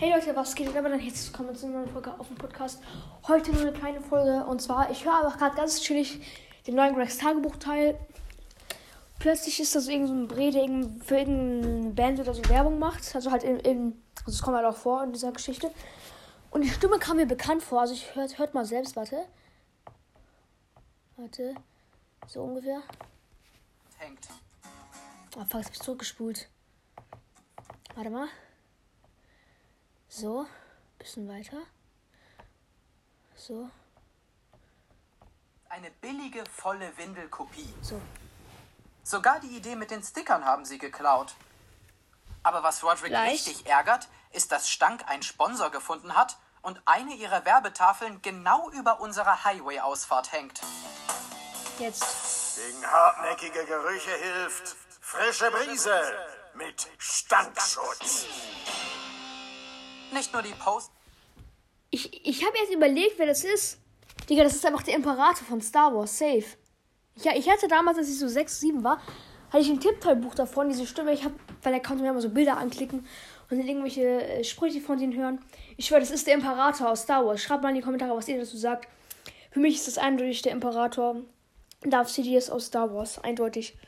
Hey Leute, was geht? Aber dann jetzt kommen wir zu einer neuen Folge auf dem Podcast. Heute nur eine kleine Folge und zwar, ich höre aber gerade ganz chillig den neuen Gregs Tagebuch-Teil. Plötzlich ist das irgend so ein Bre, der für irgendeine Band oder so Werbung macht. Also halt in, in also es kommt halt auch vor in dieser Geschichte. Und die Stimme kam mir bekannt vor. Also ich hört, hört mal selbst, warte. Warte. So ungefähr. Hängt. Oh fuck, jetzt hab ich zurückgespult. Warte mal. So. Bisschen weiter. So. Eine billige, volle Windelkopie. So. Sogar die Idee mit den Stickern haben sie geklaut. Aber was Roderick Leicht. richtig ärgert, ist, dass Stank einen Sponsor gefunden hat und eine ihrer Werbetafeln genau über unserer Highway-Ausfahrt hängt. Jetzt. Gegen hartnäckige Gerüche hilft frische Brise mit Stankschutz. Nicht nur die Post. Ich, ich habe jetzt überlegt, wer das ist. Digga, das ist einfach der Imperator von Star Wars. Safe. Ja, ich hatte damals, als ich so 6, 7 war, hatte ich ein Tippteilbuch davon, diese Stimme. Ich habe, weil er konnte mir immer so Bilder anklicken und dann irgendwelche äh, Sprüche von denen hören. Ich schwöre, das ist der Imperator aus Star Wars. Schreibt mal in die Kommentare, was ihr dazu sagt. Für mich ist das eindeutig der Imperator. Darth Sidious aus Star Wars. Eindeutig.